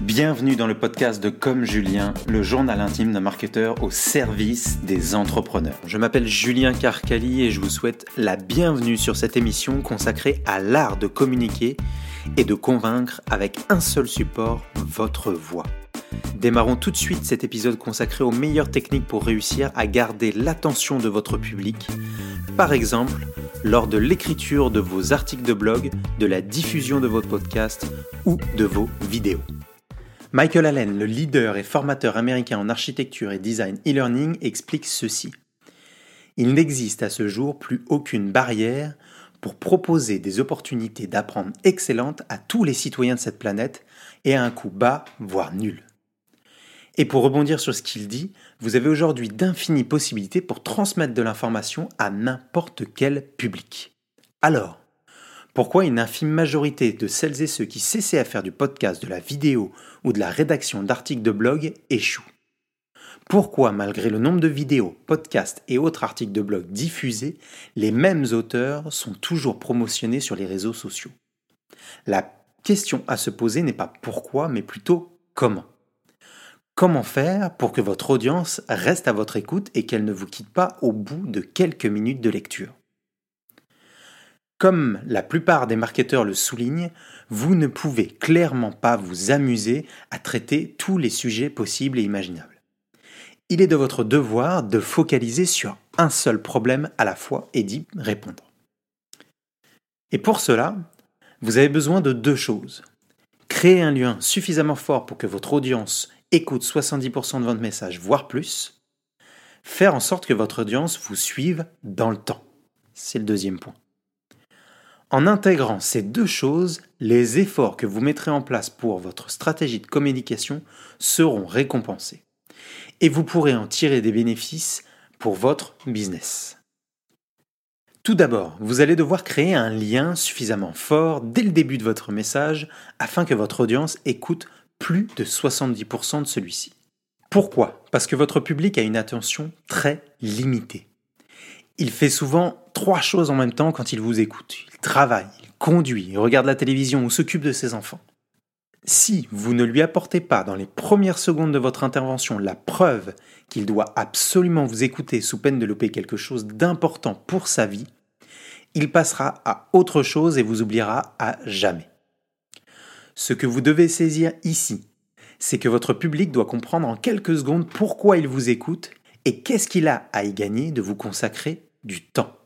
Bienvenue dans le podcast de Comme Julien, le journal intime d'un marketeur au service des entrepreneurs. Je m'appelle Julien Carcali et je vous souhaite la bienvenue sur cette émission consacrée à l'art de communiquer et de convaincre avec un seul support, votre voix. Démarrons tout de suite cet épisode consacré aux meilleures techniques pour réussir à garder l'attention de votre public. Par exemple, lors de l'écriture de vos articles de blog, de la diffusion de votre podcast ou de vos vidéos. Michael Allen, le leader et formateur américain en architecture et design e-learning, explique ceci. Il n'existe à ce jour plus aucune barrière pour proposer des opportunités d'apprendre excellentes à tous les citoyens de cette planète et à un coût bas, voire nul. Et pour rebondir sur ce qu'il dit, vous avez aujourd'hui d'infinies possibilités pour transmettre de l'information à n'importe quel public. Alors, pourquoi une infime majorité de celles et ceux qui cessaient à faire du podcast, de la vidéo ou de la rédaction d'articles de blog échouent. Pourquoi, malgré le nombre de vidéos, podcasts et autres articles de blog diffusés, les mêmes auteurs sont toujours promotionnés sur les réseaux sociaux? La question à se poser n'est pas pourquoi, mais plutôt comment. Comment faire pour que votre audience reste à votre écoute et qu'elle ne vous quitte pas au bout de quelques minutes de lecture? Comme la plupart des marketeurs le soulignent, vous ne pouvez clairement pas vous amuser à traiter tous les sujets possibles et imaginables. Il est de votre devoir de focaliser sur un seul problème à la fois et d'y répondre. Et pour cela, vous avez besoin de deux choses. Créer un lien suffisamment fort pour que votre audience écoute 70% de votre message, voire plus. Faire en sorte que votre audience vous suive dans le temps. C'est le deuxième point. En intégrant ces deux choses, les efforts que vous mettrez en place pour votre stratégie de communication seront récompensés. Et vous pourrez en tirer des bénéfices pour votre business. Tout d'abord, vous allez devoir créer un lien suffisamment fort dès le début de votre message afin que votre audience écoute plus de 70% de celui-ci. Pourquoi? Parce que votre public a une attention très limitée. Il fait souvent trois choses en même temps quand il vous écoute. Il travaille, il conduit, il regarde la télévision ou s'occupe de ses enfants. Si vous ne lui apportez pas dans les premières secondes de votre intervention la preuve qu'il doit absolument vous écouter sous peine de louper quelque chose d'important pour sa vie, il passera à autre chose et vous oubliera à jamais. Ce que vous devez saisir ici, c'est que votre public doit comprendre en quelques secondes pourquoi il vous écoute et qu'est-ce qu'il a à y gagner de vous consacrer du temps.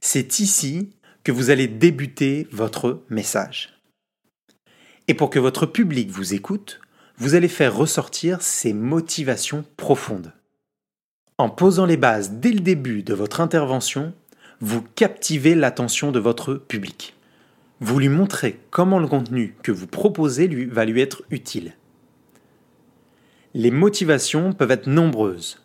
C'est ici que vous allez débuter votre message. Et pour que votre public vous écoute, vous allez faire ressortir ses motivations profondes. En posant les bases dès le début de votre intervention, vous captivez l'attention de votre public. Vous lui montrez comment le contenu que vous proposez lui, va lui être utile. Les motivations peuvent être nombreuses.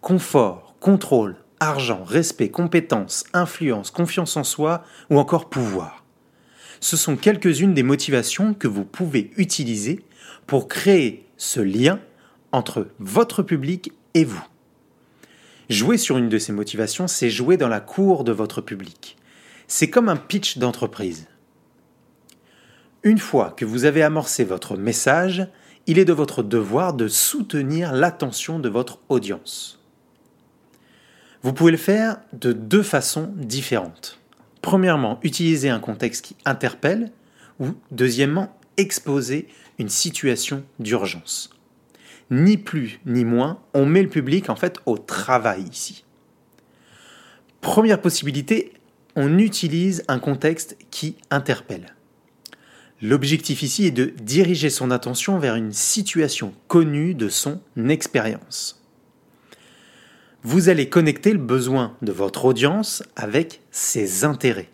Confort, contrôle, argent, respect, compétence, influence, confiance en soi ou encore pouvoir. Ce sont quelques-unes des motivations que vous pouvez utiliser pour créer ce lien entre votre public et vous. Jouer sur une de ces motivations, c'est jouer dans la cour de votre public. C'est comme un pitch d'entreprise. Une fois que vous avez amorcé votre message, il est de votre devoir de soutenir l'attention de votre audience. Vous pouvez le faire de deux façons différentes. Premièrement, utiliser un contexte qui interpelle ou deuxièmement, exposer une situation d'urgence. Ni plus ni moins, on met le public en fait au travail ici. Première possibilité, on utilise un contexte qui interpelle. L'objectif ici est de diriger son attention vers une situation connue de son expérience. Vous allez connecter le besoin de votre audience avec ses intérêts.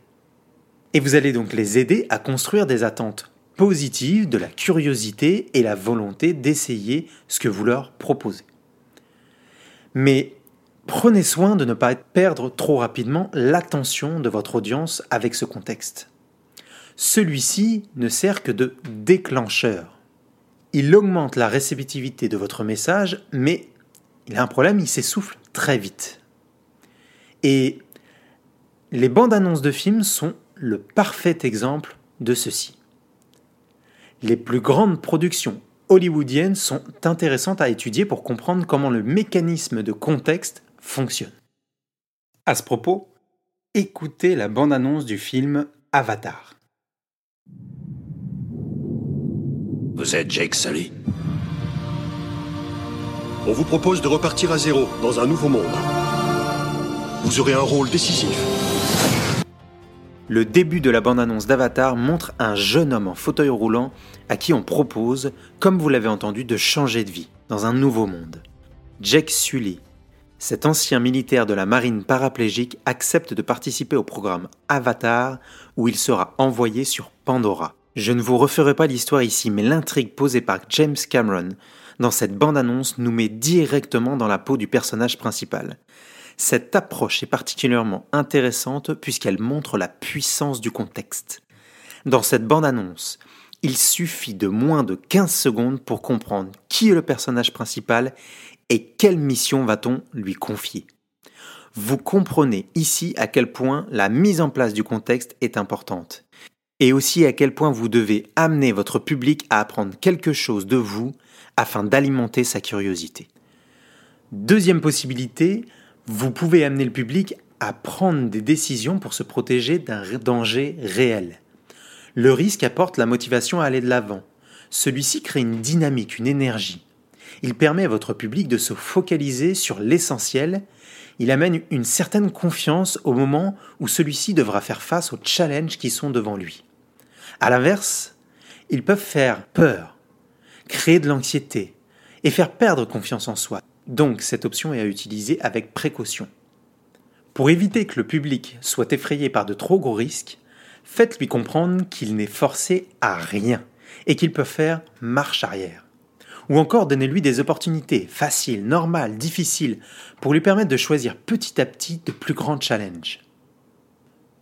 Et vous allez donc les aider à construire des attentes positives, de la curiosité et la volonté d'essayer ce que vous leur proposez. Mais prenez soin de ne pas perdre trop rapidement l'attention de votre audience avec ce contexte celui-ci ne sert que de déclencheur. Il augmente la réceptivité de votre message, mais il a un problème, il s'essouffle très vite. Et les bandes annonces de films sont le parfait exemple de ceci. Les plus grandes productions hollywoodiennes sont intéressantes à étudier pour comprendre comment le mécanisme de contexte fonctionne. À ce propos, écoutez la bande-annonce du film Avatar. Vous êtes Jake Sully? On vous propose de repartir à zéro, dans un nouveau monde. Vous aurez un rôle décisif. Le début de la bande-annonce d'Avatar montre un jeune homme en fauteuil roulant à qui on propose, comme vous l'avez entendu, de changer de vie dans un nouveau monde. Jake Sully, cet ancien militaire de la marine paraplégique, accepte de participer au programme Avatar où il sera envoyé sur Pandora. Je ne vous referai pas l'histoire ici, mais l'intrigue posée par James Cameron dans cette bande-annonce nous met directement dans la peau du personnage principal. Cette approche est particulièrement intéressante puisqu'elle montre la puissance du contexte. Dans cette bande-annonce, il suffit de moins de 15 secondes pour comprendre qui est le personnage principal et quelle mission va-t-on lui confier. Vous comprenez ici à quel point la mise en place du contexte est importante et aussi à quel point vous devez amener votre public à apprendre quelque chose de vous afin d'alimenter sa curiosité. Deuxième possibilité, vous pouvez amener le public à prendre des décisions pour se protéger d'un danger réel. Le risque apporte la motivation à aller de l'avant. Celui-ci crée une dynamique, une énergie. Il permet à votre public de se focaliser sur l'essentiel. Il amène une certaine confiance au moment où celui-ci devra faire face aux challenges qui sont devant lui. À l'inverse, ils peuvent faire peur, créer de l'anxiété et faire perdre confiance en soi. Donc cette option est à utiliser avec précaution. Pour éviter que le public soit effrayé par de trop gros risques, faites-lui comprendre qu'il n'est forcé à rien et qu'il peut faire marche arrière. Ou encore donnez-lui des opportunités faciles, normales, difficiles, pour lui permettre de choisir petit à petit de plus grands challenges.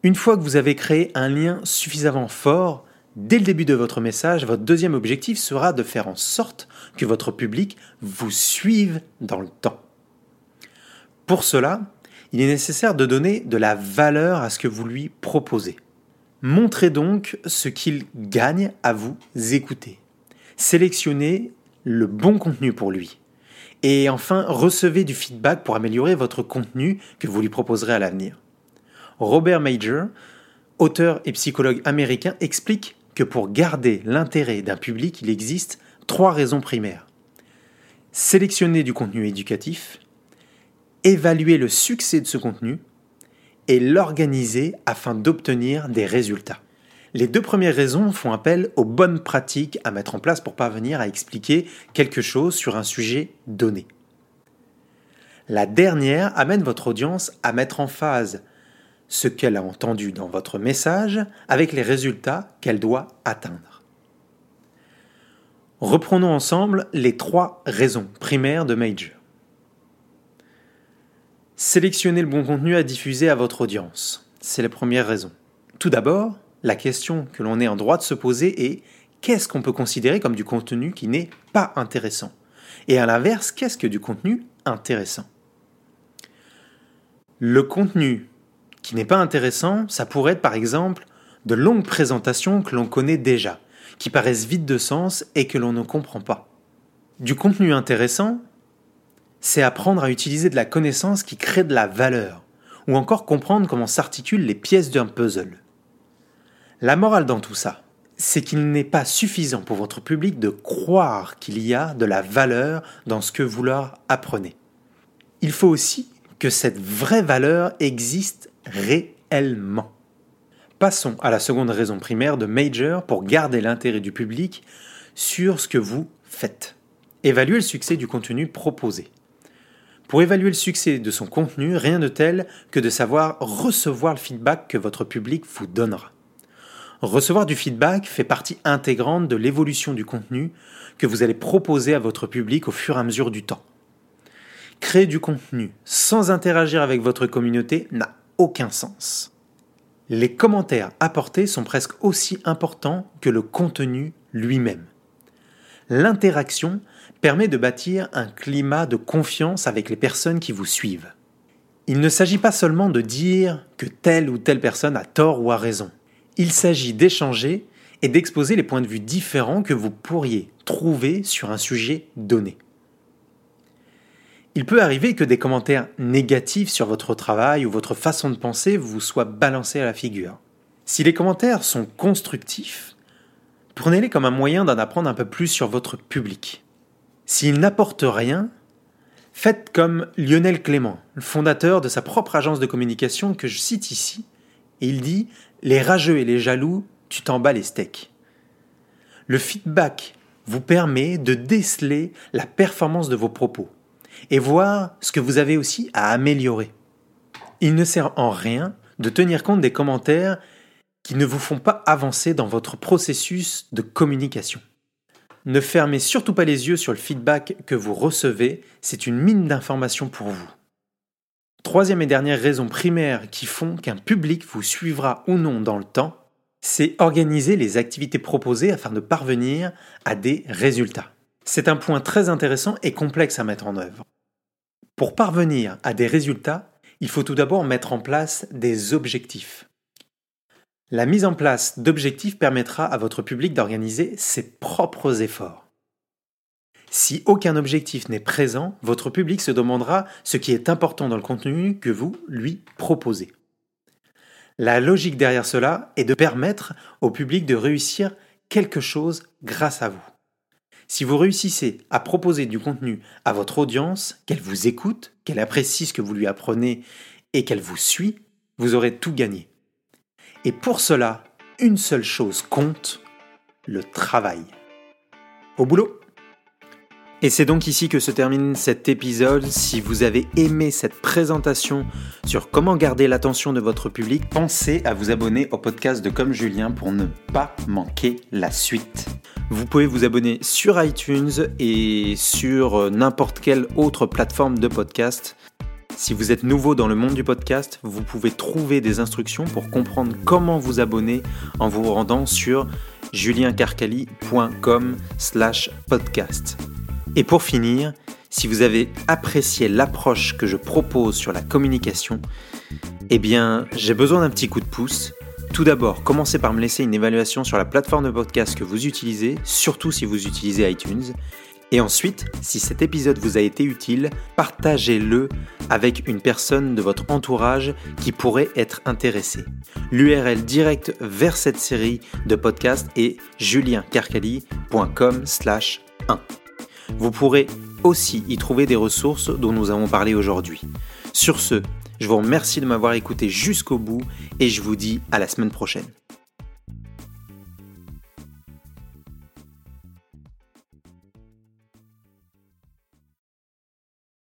Une fois que vous avez créé un lien suffisamment fort, dès le début de votre message, votre deuxième objectif sera de faire en sorte que votre public vous suive dans le temps. Pour cela, il est nécessaire de donner de la valeur à ce que vous lui proposez. Montrez donc ce qu'il gagne à vous écouter. Sélectionnez le bon contenu pour lui. Et enfin, recevez du feedback pour améliorer votre contenu que vous lui proposerez à l'avenir. Robert Major, auteur et psychologue américain, explique que pour garder l'intérêt d'un public, il existe trois raisons primaires. Sélectionner du contenu éducatif, évaluer le succès de ce contenu et l'organiser afin d'obtenir des résultats. Les deux premières raisons font appel aux bonnes pratiques à mettre en place pour parvenir à expliquer quelque chose sur un sujet donné. La dernière amène votre audience à mettre en phase ce qu'elle a entendu dans votre message avec les résultats qu'elle doit atteindre. Reprenons ensemble les trois raisons primaires de Major. Sélectionnez le bon contenu à diffuser à votre audience. C'est la première raison. Tout d'abord, la question que l'on est en droit de se poser est qu'est-ce qu'on peut considérer comme du contenu qui n'est pas intéressant? Et à l'inverse, qu'est-ce que du contenu intéressant? Le contenu qui n'est pas intéressant, ça pourrait être par exemple de longues présentations que l'on connaît déjà, qui paraissent vides de sens et que l'on ne comprend pas. Du contenu intéressant, c'est apprendre à utiliser de la connaissance qui crée de la valeur, ou encore comprendre comment s'articulent les pièces d'un puzzle. La morale dans tout ça, c'est qu'il n'est pas suffisant pour votre public de croire qu'il y a de la valeur dans ce que vous leur apprenez. Il faut aussi que cette vraie valeur existe réellement. Passons à la seconde raison primaire de Major pour garder l'intérêt du public sur ce que vous faites. Évaluer le succès du contenu proposé. Pour évaluer le succès de son contenu, rien de tel que de savoir recevoir le feedback que votre public vous donnera. Recevoir du feedback fait partie intégrante de l'évolution du contenu que vous allez proposer à votre public au fur et à mesure du temps. Créer du contenu sans interagir avec votre communauté n'a aucun sens. Les commentaires apportés sont presque aussi importants que le contenu lui-même. L'interaction permet de bâtir un climat de confiance avec les personnes qui vous suivent. Il ne s'agit pas seulement de dire que telle ou telle personne a tort ou a raison. Il s'agit d'échanger et d'exposer les points de vue différents que vous pourriez trouver sur un sujet donné. Il peut arriver que des commentaires négatifs sur votre travail ou votre façon de penser vous soient balancés à la figure. Si les commentaires sont constructifs, prenez-les comme un moyen d'en apprendre un peu plus sur votre public. S'ils n'apportent rien, faites comme Lionel Clément, le fondateur de sa propre agence de communication que je cite ici, il dit Les rageux et les jaloux, tu t'en bats les steaks. Le feedback vous permet de déceler la performance de vos propos et voir ce que vous avez aussi à améliorer. Il ne sert en rien de tenir compte des commentaires qui ne vous font pas avancer dans votre processus de communication. Ne fermez surtout pas les yeux sur le feedback que vous recevez, c'est une mine d'informations pour vous. Troisième et dernière raison primaire qui font qu'un public vous suivra ou non dans le temps, c'est organiser les activités proposées afin de parvenir à des résultats. C'est un point très intéressant et complexe à mettre en œuvre. Pour parvenir à des résultats, il faut tout d'abord mettre en place des objectifs. La mise en place d'objectifs permettra à votre public d'organiser ses propres efforts. Si aucun objectif n'est présent, votre public se demandera ce qui est important dans le contenu que vous lui proposez. La logique derrière cela est de permettre au public de réussir quelque chose grâce à vous. Si vous réussissez à proposer du contenu à votre audience, qu'elle vous écoute, qu'elle apprécie ce que vous lui apprenez et qu'elle vous suit, vous aurez tout gagné. Et pour cela, une seule chose compte, le travail. Au boulot et c'est donc ici que se termine cet épisode. Si vous avez aimé cette présentation sur comment garder l'attention de votre public, pensez à vous abonner au podcast de Comme Julien pour ne pas manquer la suite. Vous pouvez vous abonner sur iTunes et sur n'importe quelle autre plateforme de podcast. Si vous êtes nouveau dans le monde du podcast, vous pouvez trouver des instructions pour comprendre comment vous abonner en vous rendant sur juliencarcali.com slash podcast. Et pour finir, si vous avez apprécié l'approche que je propose sur la communication, eh bien, j'ai besoin d'un petit coup de pouce. Tout d'abord, commencez par me laisser une évaluation sur la plateforme de podcast que vous utilisez, surtout si vous utilisez iTunes. Et ensuite, si cet épisode vous a été utile, partagez-le avec une personne de votre entourage qui pourrait être intéressée. L'URL direct vers cette série de podcasts est juliencarcali.com 1. Vous pourrez aussi y trouver des ressources dont nous avons parlé aujourd'hui. Sur ce, je vous remercie de m'avoir écouté jusqu'au bout et je vous dis à la semaine prochaine.